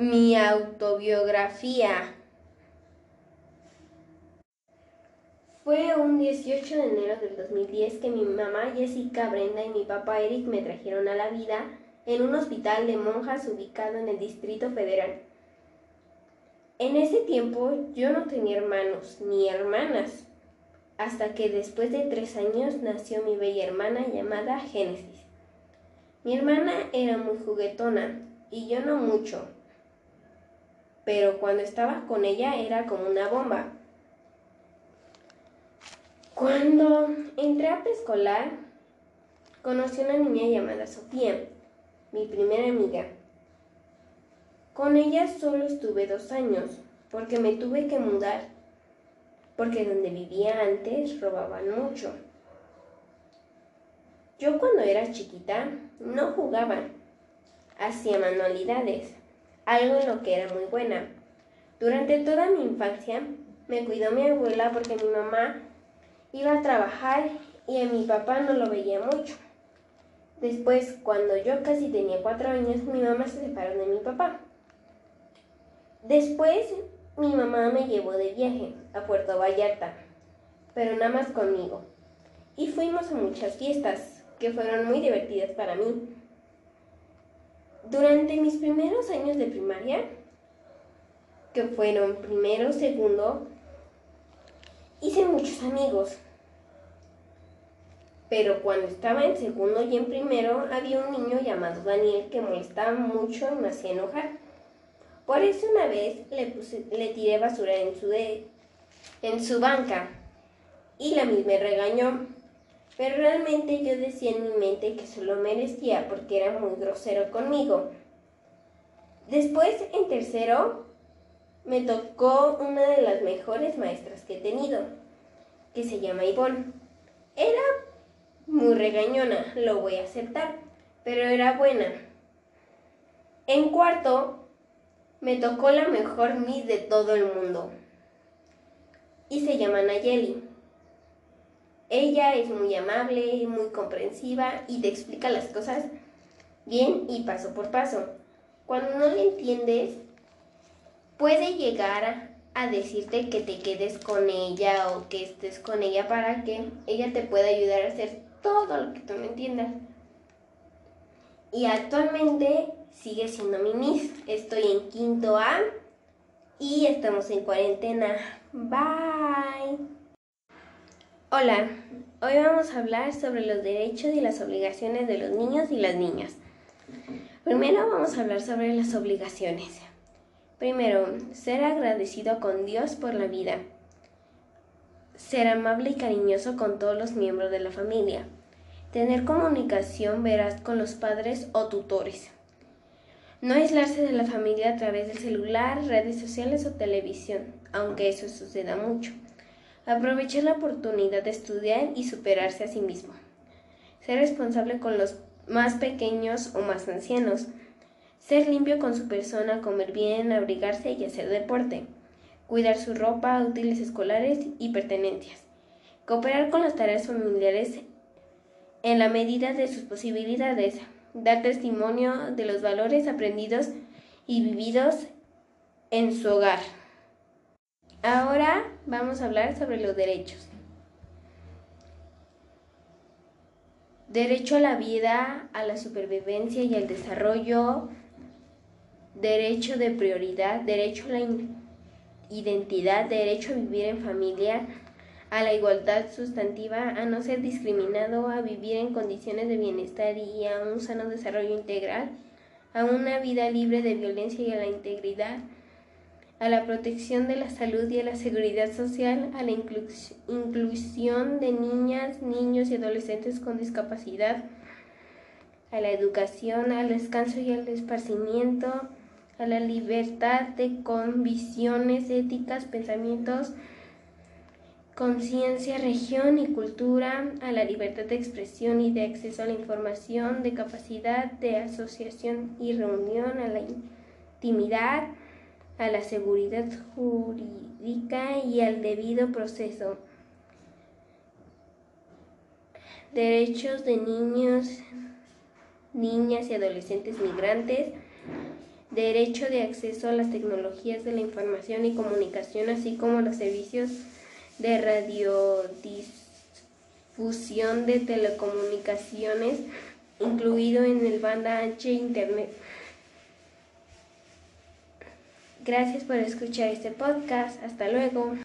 Mi autobiografía. Fue un 18 de enero del 2010 que mi mamá Jessica Brenda y mi papá Eric me trajeron a la vida en un hospital de monjas ubicado en el Distrito Federal. En ese tiempo yo no tenía hermanos ni hermanas, hasta que después de tres años nació mi bella hermana llamada Génesis. Mi hermana era muy juguetona y yo no mucho, pero cuando estaba con ella era como una bomba. Cuando entré a preescolar, conocí a una niña llamada Sofía, mi primera amiga. Con ella solo estuve dos años, porque me tuve que mudar, porque donde vivía antes robaban mucho. Yo cuando era chiquita no jugaba, hacía manualidades, algo en lo que era muy buena. Durante toda mi infancia me cuidó mi abuela porque mi mamá iba a trabajar y a mi papá no lo veía mucho. Después, cuando yo casi tenía cuatro años, mi mamá se separó de mi papá. Después, mi mamá me llevó de viaje a Puerto Vallarta, pero nada más conmigo. Y fuimos a muchas fiestas, que fueron muy divertidas para mí. Durante mis primeros años de primaria, que fueron primero, segundo, hice muchos amigos. Pero cuando estaba en segundo y en primero, había un niño llamado Daniel que molestaba mucho y me hacía enojar. Por eso una vez le, le tiré basura en su, en su banca y la misma regañó. Pero realmente yo decía en mi mente que se lo merecía porque era muy grosero conmigo. Después, en tercero, me tocó una de las mejores maestras que he tenido, que se llama Ivonne. Era muy regañona, lo voy a aceptar, pero era buena. En cuarto, me tocó la mejor Miss de todo el mundo. Y se llama Nayeli. Ella es muy amable, muy comprensiva y te explica las cosas bien y paso por paso. Cuando no le entiendes, puede llegar a, decirte que te quedes con ella o que estés con ella para que ella te pueda ayudar a hacer todo lo que tú no entiendas. Y actualmente sigue siendo mi Miss. Estoy en quinto A y estamos en cuarentena. Bye. Hola, hoy vamos a hablar sobre los derechos y las obligaciones de los niños y las niñas. Primero vamos a hablar sobre las obligaciones. Primero, ser agradecido con Dios por la vida. Ser amable y cariñoso con todos los miembros de la familia. Tener comunicación veraz con los padres o tutores. No aislarse de la familia a través del celular, redes sociales o televisión, aunque eso suceda mucho. Aprovechar la oportunidad de estudiar y superarse a sí mismo. Ser responsable con los más pequeños o más ancianos ser limpio con su persona, comer bien, abrigarse y hacer deporte. Cuidar su ropa, útiles escolares y pertenencias. Cooperar con las tareas familiares en la medida de sus posibilidades. Dar testimonio de los valores aprendidos y vividos en su hogar. Ahora vamos a hablar sobre los derechos. Derecho a la vida, a la supervivencia y al desarrollo derecho de prioridad, derecho a la identidad, derecho a vivir en familia, a la igualdad sustantiva, a no ser discriminado, a vivir en condiciones de bienestar y a un sano desarrollo integral, a una vida libre de violencia y a la integridad, a la protección de la salud y a la seguridad social, a la inclusión de niñas, niños y adolescentes con discapacidad, a la educación, al descanso y al esparcimiento, a la libertad de convicciones éticas, pensamientos, conciencia, región y cultura, a la libertad de expresión y de acceso a la información, de capacidad de asociación y reunión, a la intimidad, a la seguridad jurídica y al debido proceso. Derechos de niños, niñas y adolescentes migrantes, derecho de acceso a las tecnologías de la información y comunicación, así como los servicios de radiodifusión de telecomunicaciones, incluido en el banda ancha Internet. Gracias por escuchar este podcast. Hasta luego.